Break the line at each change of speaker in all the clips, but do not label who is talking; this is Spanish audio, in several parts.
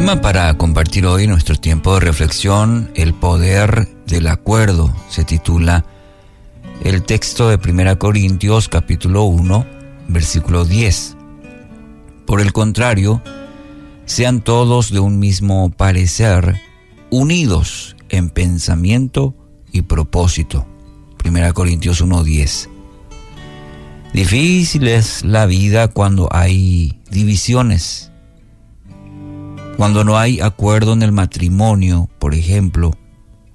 tema para compartir hoy nuestro tiempo de reflexión, el poder del acuerdo, se titula el texto de 1 Corintios capítulo 1, versículo 10. Por el contrario, sean todos de un mismo parecer, unidos en pensamiento y propósito. 1 Corintios 1:10. Difícil es la vida cuando hay divisiones cuando no hay acuerdo en el matrimonio, por ejemplo,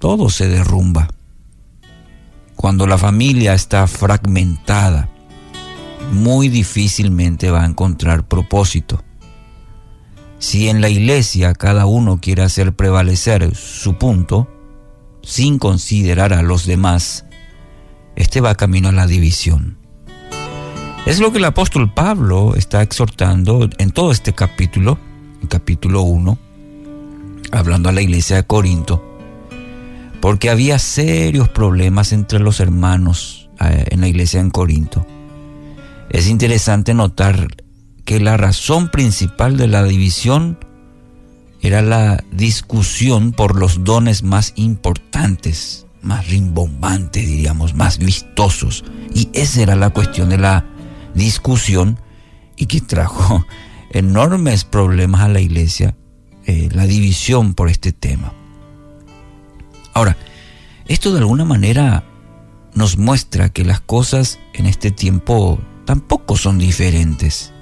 todo se derrumba. Cuando la familia está fragmentada, muy difícilmente va a encontrar propósito. Si en la iglesia cada uno quiere hacer prevalecer su punto, sin considerar a los demás, este va camino a la división. Es lo que el apóstol Pablo está exhortando en todo este capítulo capítulo 1, hablando a la iglesia de Corinto, porque había serios problemas entre los hermanos eh, en la iglesia en Corinto. Es interesante notar que la razón principal de la división era la discusión por los dones más importantes, más rimbombantes, diríamos, más vistosos. Y esa era la cuestión de la discusión y que trajo enormes problemas a la iglesia eh, la división por este tema. Ahora, esto de alguna manera nos muestra que las cosas en este tiempo tampoco son diferentes.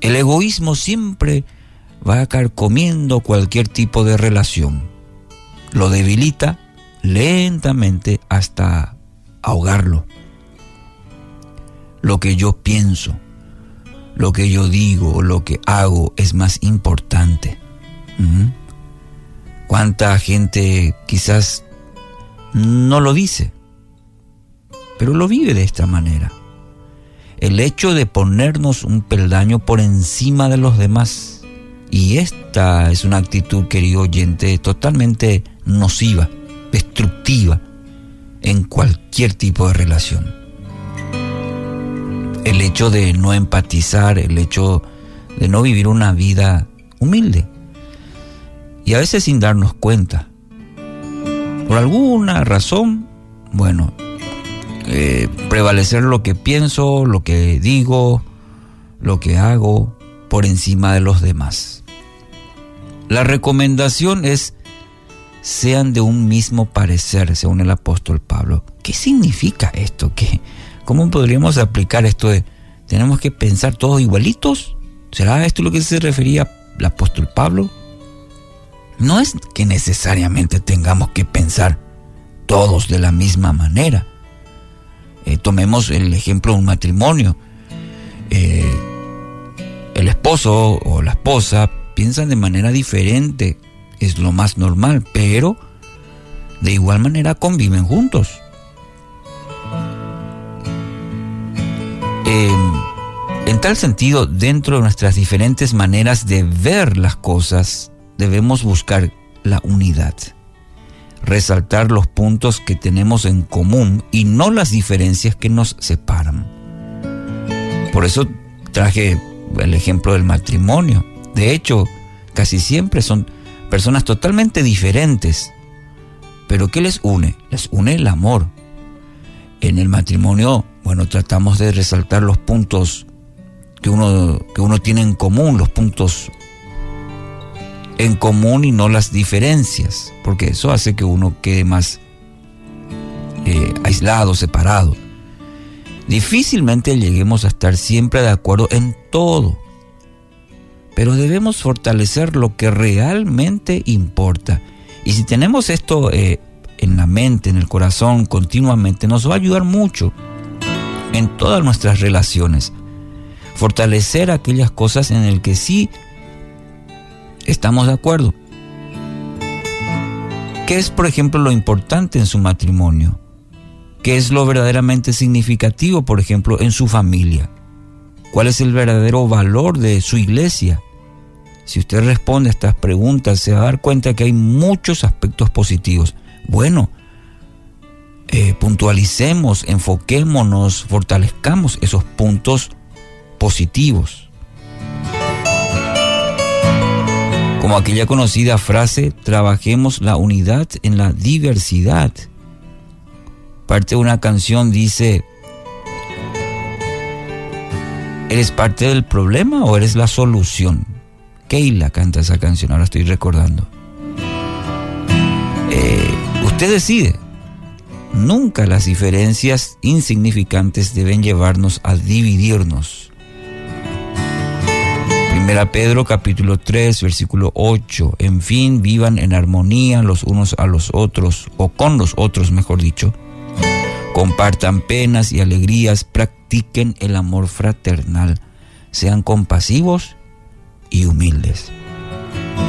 El egoísmo siempre va a comiendo cualquier tipo de relación. Lo debilita lentamente hasta ahogarlo. Lo que yo pienso, lo que yo digo o lo que hago es más importante. ¿Cuánta gente quizás no lo dice, pero lo vive de esta manera? El hecho de ponernos un peldaño por encima de los demás. Y esta es una actitud, querido oyente, totalmente nociva, destructiva en cualquier tipo de relación el hecho de no empatizar, el hecho de no vivir una vida humilde. Y a veces sin darnos cuenta. Por alguna razón, bueno, eh, prevalecer lo que pienso, lo que digo, lo que hago por encima de los demás. La recomendación es sean de un mismo parecer, según el apóstol Pablo. ¿Qué significa esto? ¿Qué, ¿Cómo podríamos aplicar esto de tenemos que pensar todos igualitos? ¿Será esto lo que se refería el apóstol Pablo? No es que necesariamente tengamos que pensar todos de la misma manera. Eh, tomemos el ejemplo de un matrimonio. Eh, el esposo o la esposa piensan de manera diferente, es lo más normal, pero de igual manera conviven juntos. En tal sentido, dentro de nuestras diferentes maneras de ver las cosas, debemos buscar la unidad, resaltar los puntos que tenemos en común y no las diferencias que nos separan. Por eso traje el ejemplo del matrimonio. De hecho, casi siempre son personas totalmente diferentes. Pero ¿qué les une? Les une el amor. En el matrimonio bueno, tratamos de resaltar los puntos que uno, que uno tiene en común, los puntos en común y no las diferencias, porque eso hace que uno quede más eh, aislado, separado. Difícilmente lleguemos a estar siempre de acuerdo en todo, pero debemos fortalecer lo que realmente importa. Y si tenemos esto eh, en la mente, en el corazón, continuamente, nos va a ayudar mucho en todas nuestras relaciones. Fortalecer aquellas cosas en el que sí estamos de acuerdo. ¿Qué es, por ejemplo, lo importante en su matrimonio? ¿Qué es lo verdaderamente significativo, por ejemplo, en su familia? ¿Cuál es el verdadero valor de su iglesia? Si usted responde a estas preguntas, se va a dar cuenta que hay muchos aspectos positivos. Bueno, eh, puntualicemos, enfoquémonos, fortalezcamos esos puntos positivos. Como aquella conocida frase, trabajemos la unidad en la diversidad. Parte de una canción dice, ¿eres parte del problema o eres la solución? Keila canta esa canción, ahora estoy recordando. Eh, usted decide. Nunca las diferencias insignificantes deben llevarnos a dividirnos. Primera Pedro capítulo 3 versículo 8. En fin, vivan en armonía los unos a los otros, o con los otros, mejor dicho. Compartan penas y alegrías, practiquen el amor fraternal, sean compasivos y humildes.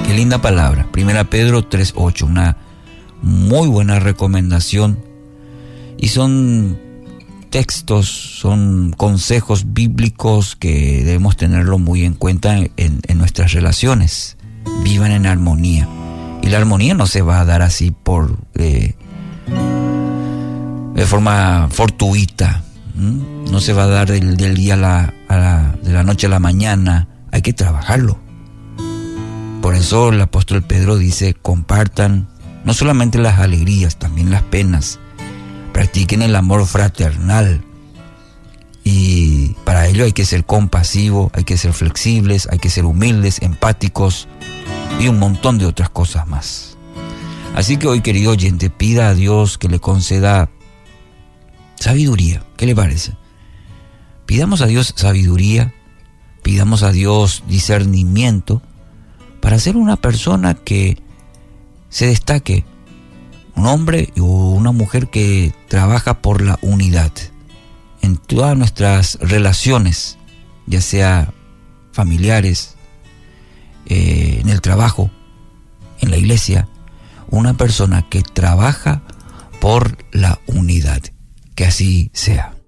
Qué linda palabra. Primera Pedro 3.8, una muy buena recomendación. Y son textos, son consejos bíblicos que debemos tenerlo muy en cuenta en, nuestras relaciones. Vivan en armonía. Y la armonía no se va a dar así por eh, de forma fortuita. No se va a dar del, día a la, de la noche a la mañana. Hay que trabajarlo. Por eso el apóstol Pedro dice, compartan no solamente las alegrías, también las penas. Practiquen el amor fraternal. Y para ello hay que ser compasivo, hay que ser flexibles, hay que ser humildes, empáticos y un montón de otras cosas más. Así que hoy, querido oyente, pida a Dios que le conceda sabiduría. ¿Qué le parece? Pidamos a Dios sabiduría, pidamos a Dios discernimiento para ser una persona que se destaque, un hombre o una mujer que trabaja por la unidad en todas nuestras relaciones, ya sea familiares, eh, en el trabajo, en la iglesia, una persona que trabaja por la unidad. Que así sea.